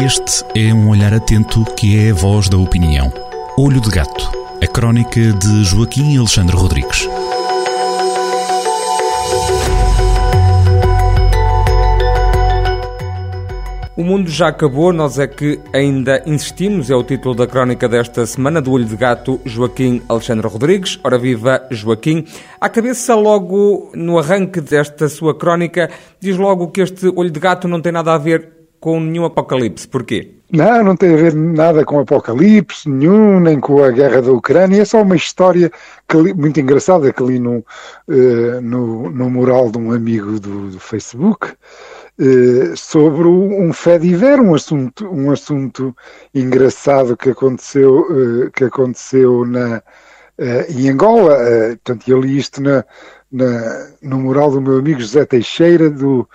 Este é um olhar atento que é a voz da opinião. Olho de Gato, a crónica de Joaquim Alexandre Rodrigues. O mundo já acabou, nós é que ainda insistimos, é o título da crónica desta semana do Olho de Gato, Joaquim Alexandre Rodrigues. Ora viva, Joaquim. À cabeça, logo no arranque desta sua crónica, diz logo que este Olho de Gato não tem nada a ver com nenhum apocalipse. Porquê? Não, não tem a ver nada com apocalipse nenhum, nem com a guerra da Ucrânia. É só uma história li, muito engraçada que li no, uh, no, no mural de um amigo do, do Facebook. Uh, sobre um fé diver, um assunto, um assunto engraçado que aconteceu, uh, que aconteceu na, em Angola. portanto, eu li isto na, na, no mural do meu amigo José Teixeira, do,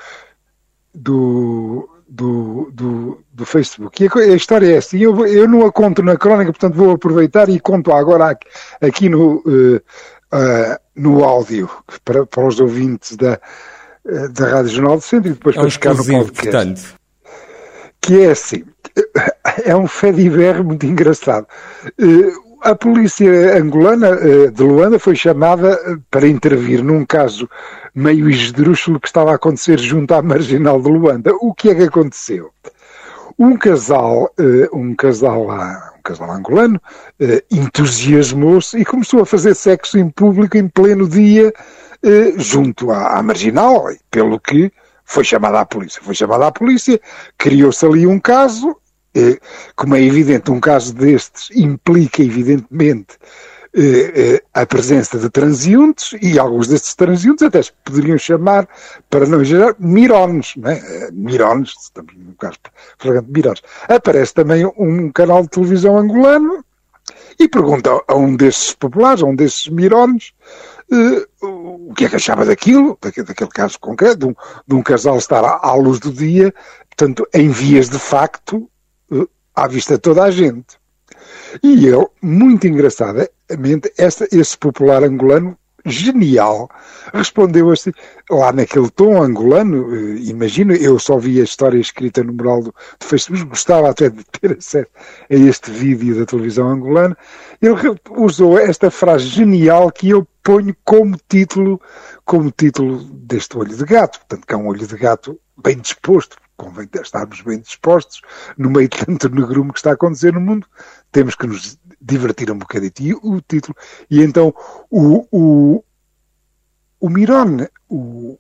do do, do, do Facebook. E a, a, história é assim, eu, eu não a conto na crónica, portanto vou aproveitar e conto agora aqui no, uh, uh, no áudio, para, para os ouvintes da, uh, da Rádio Jornal do Centro e depois é para ficar no podcast. Portanto. Que é assim, é um fé de muito engraçado. A polícia angolana de Luanda foi chamada para intervir num caso meio esdrúxulo que estava a acontecer junto à marginal de Luanda. O que é que aconteceu? Um casal, uh, um casal um casal angolano, entusiasmou-se e começou a fazer sexo em público em pleno dia junto à, à marginal, pelo que foi chamada à polícia. Foi chamada à polícia, criou-se ali um caso, como é evidente, um caso destes implica evidentemente eh, eh, a presença de transeuntes e alguns destes transeuntes até se poderiam chamar, para não exagerar, mirones, não é? Eh, mirones, estamos no caso flagrante de mirones. Aparece também um canal de televisão angolano e pergunta a um desses populares, a um desses mirones, uh, o que é que achava daquilo, daquele, daquele caso concreto, de um, de um, casal estar à, à luz do dia, portanto, em vias de facto, à vista de toda a gente. E ele, muito engraçadamente, esta, esse popular angolano, genial, respondeu assim, lá naquele tom angolano, eh, imagino, eu só vi a história escrita no mural do, do Facebook, gostava até de ter acesso a este vídeo da televisão angolana, ele usou esta frase genial que eu ponho como título, como título deste olho de gato, portanto que é um olho de gato bem disposto, convém estarmos bem dispostos no meio de tanto negrume que está a acontecer no mundo, temos que nos divertir um bocadito. E o título, e então o, o, o Mirone, o,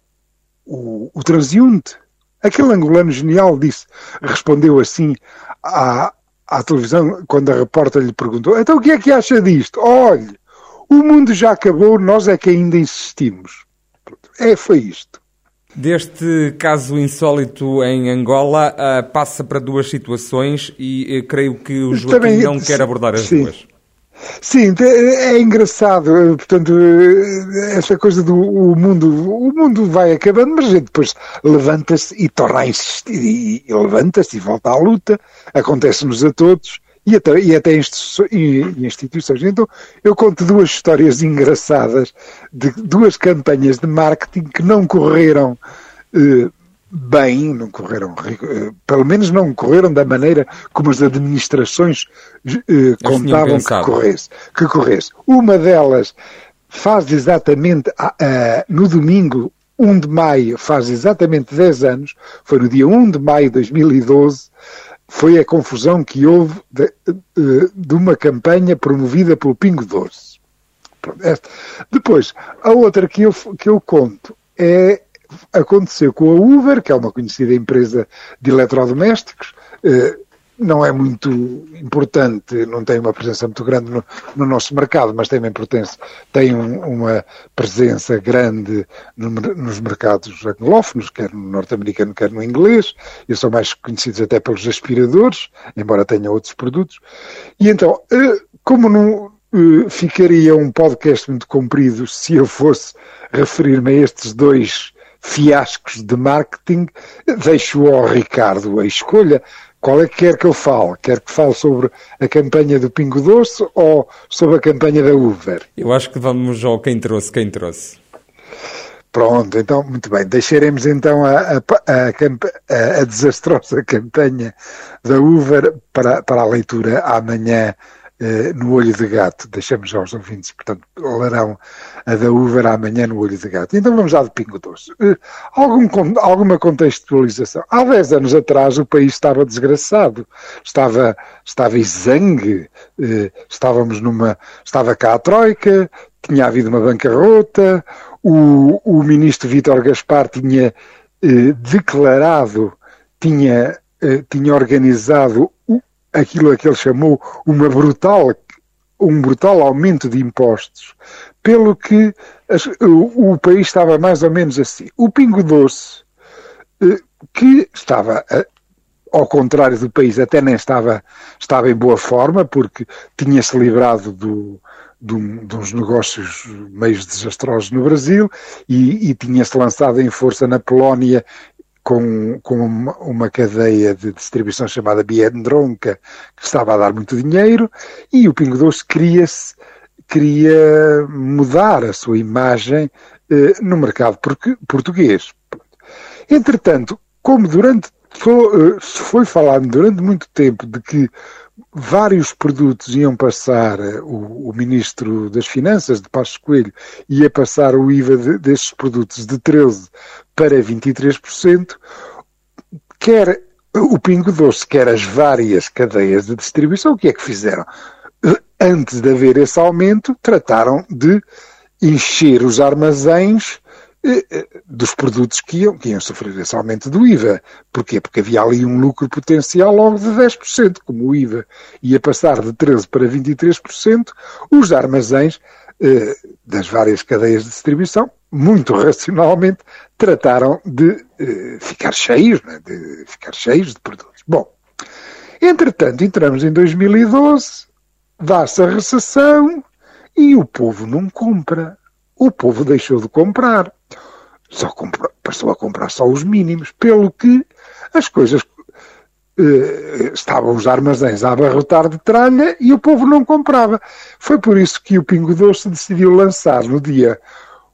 o, o transeunte, aquele angolano genial disse, respondeu assim à, à televisão, quando a repórter lhe perguntou, então o que é que acha disto? Olhe, o mundo já acabou, nós é que ainda insistimos. É, foi isto. Deste caso insólito em Angola, uh, passa para duas situações e uh, creio que o Joaquim Também, não quer abordar as sim. duas. Sim, é, é engraçado, portanto, essa coisa do o mundo, o mundo vai acabando, mas a gente depois levanta-se e torna a insistir, e, e levanta-se e volta à luta, acontece-nos a todos, e até, e até instituições. Então, eu conto duas histórias engraçadas de duas campanhas de marketing que não correram eh, bem, não correram, eh, pelo menos não correram da maneira como as administrações eh, contavam que corresse, que corresse. Uma delas faz exatamente no domingo 1 de maio, faz exatamente 10 anos, foi no dia 1 de maio de 2012, foi a confusão que houve de, de uma campanha promovida pelo Pingo Doce. Depois, a outra que eu, que eu conto é aconteceu com a Uber, que é uma conhecida empresa de eletrodomésticos, eh, não é muito importante, não tem uma presença muito grande no, no nosso mercado, mas tem uma importância, tem um, uma presença grande no, nos mercados anglófonos, quer no norte-americano, quer no inglês, e são mais conhecidos até pelos aspiradores, embora tenha outros produtos. E então, eh, como não eh, ficaria um podcast muito comprido se eu fosse referir-me a estes dois fiascos de marketing, deixo ao Ricardo a escolha. Qual é que quer que eu fale? Quer que fale sobre a campanha do Pingo Doce ou sobre a campanha da Uber? Eu acho que vamos ao quem trouxe, quem trouxe. Pronto, então, muito bem. Deixaremos então a, a, a, a desastrosa campanha da Uber para, para a leitura amanhã eh, no Olho de Gato. Deixamos aos ouvintes, portanto, lerão a da Uber amanhã no Olho de Gato. Então vamos lá de Pingo Doce. Eh, algum, alguma contextualização. Há 10 anos atrás o país estava desgraçado, estava, estava exangue, eh, estávamos numa, estava cá a Troika, tinha havido uma bancarrota, o, o ministro Vítor Gaspar tinha declarado, tinha, tinha organizado aquilo a que ele chamou uma brutal, um brutal aumento de impostos, pelo que as, o, o, país estava mais ou menos assim. O Pingo Doce, eh, que estava ao contrário do país, até nem estava, estava em boa forma, porque tinha-se livrado do, de, de, uns negócios meio desastrosos no Brasil e, e tinha-se lançado em força na Polónia com, com uma, uma, cadeia de distribuição chamada Biedronka, que estava a dar muito dinheiro, e o Pingo Doce queria-se queria mudar a sua imagem eh, no mercado português. Entretanto, como durante eh, foi falado durante muito tempo de que vários produtos iam passar, eh, o, o, Ministro das Finanças, de Passos Coelho, ia passar o IVA de, destes produtos de 13% para 23%, quer o Pingo Doce, quer as várias cadeias de distribuição, o que é que fizeram? Antes de haver esse aumento, trataram de encher os armazéns eh, eh, dos produtos que iam, que iam sofrer esse aumento do IVA. Porquê? Porque havia ali um lucro potencial logo de 10%. Como o IVA ia passar de 13% para 23%, os armazéns eh, das várias cadeias de distribuição, muito racionalmente, trataram de eh, ficar cheios, né? de ficar cheios de produtos. Bom, entretanto, entramos em 2012, dá-se a recessão e o povo não compra. O povo deixou de comprar só comprou, passou a comprar só os mínimos, pelo que as coisas eh, estavam os armazéns a abarrotar de tralha e o povo não comprava. Foi por isso que o Pingo Doce decidiu lançar no dia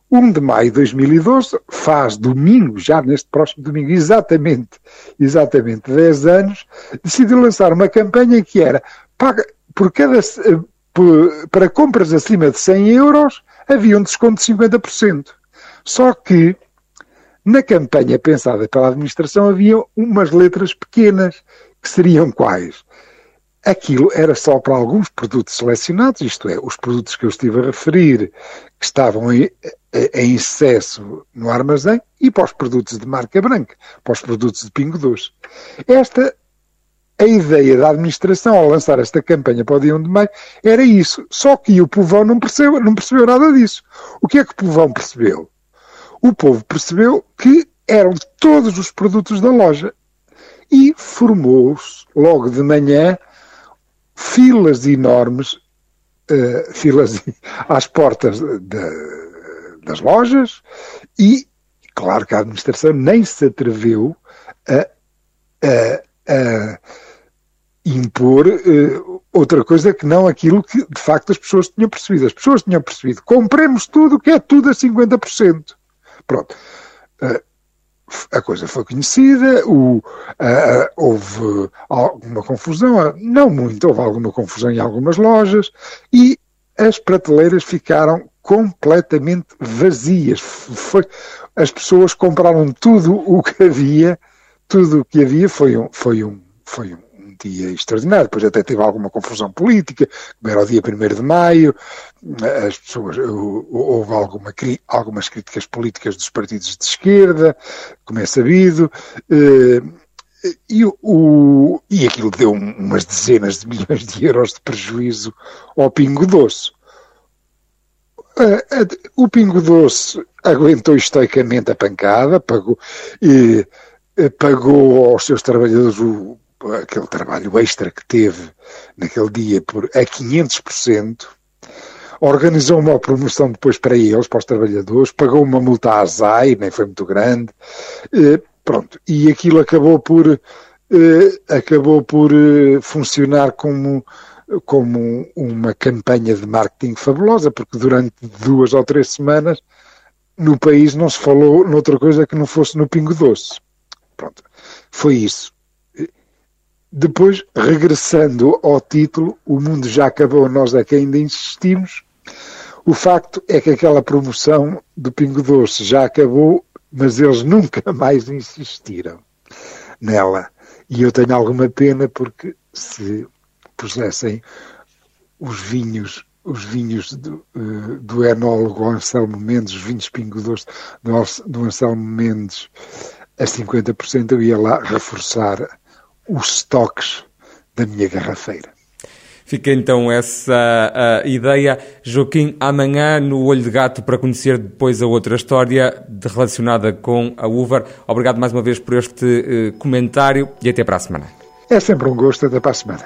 1 de maio de 2012, faz domingo, já neste próximo domingo, exatamente, exatamente 10 anos, decidiu lançar uma campanha que era paga, por cada, eh, para compras acima de 100 euros havia um desconto de 50%. Só que na campanha pensada pela administração havia umas letras pequenas, que seriam quais? Aquilo era só para alguns produtos selecionados, isto é, os produtos que eu estive a referir, que estavam em, em excesso no armazém, e para os produtos de marca branca, para os produtos de Pingo Doce. Esta, a ideia da administração ao lançar esta campanha para o dia 1 de maio era isso, só que o povão não percebeu, não percebeu nada disso. O que é que o povão percebeu? O povo percebeu que eram todos os produtos da loja e formou-se logo de manhã filas enormes, uh, filas às portas de, das lojas e claro que a administração nem se atreveu a, a, a impor uh, outra coisa que não aquilo que de facto as pessoas tinham percebido. As pessoas tinham percebido, compremos tudo que é tudo a 50%. Pronto. Uh, a coisa foi conhecida, o, uh, houve alguma confusão, não muito, houve alguma confusão em algumas lojas e as prateleiras ficaram completamente vazias. Foi, as pessoas compraram tudo o que havia, tudo o que havia foi um, foi um, foi um dia extraordinário. Depois até teve alguma confusão política, como era o dia 1 de maio, as pessoas, houve alguma, algumas críticas políticas dos partidos de esquerda, como é sabido, eh, e, o, e aquilo deu umas dezenas de milhões de euros de prejuízo ao Pingo Doce. O Pingo Doce aguentou estoicamente a pancada, pagou, e, eh, pagou aos seus trabalhadores o, aquele trabalho extra que teve naquele dia por a 500%, organizou uma promoção depois para eles, para os trabalhadores, pagou uma multa à ASAI, nem foi muito grande, eh, pronto, e aquilo acabou por, eh, acabou por eh, funcionar como, como uma campanha de marketing fabulosa, porque durante duas ou três semanas no país não se falou noutra coisa que não fosse no Pingo Doce. Pronto, foi isso. Depois, regressando ao título, o mundo já acabou, nós é que ainda insistimos. O facto é que aquela promoção do Pingo Doce já acabou, mas eles nunca mais insistiram nela. E eu tenho alguma pena porque se pusessem os vinhos os vinhos do, uh, do enólogo Anselmo Mendes, os vinhos Pingo Doce do, do Anselmo Mendes a 50%, eu ia lá reforçar os estoques da minha garrafeira. Fica então essa ideia. Joaquim, amanhã no Olho de Gato para conhecer depois a outra história relacionada com a uva. Obrigado mais uma vez por este uh, comentário e até para a semana. É sempre um gosto, até para a semana.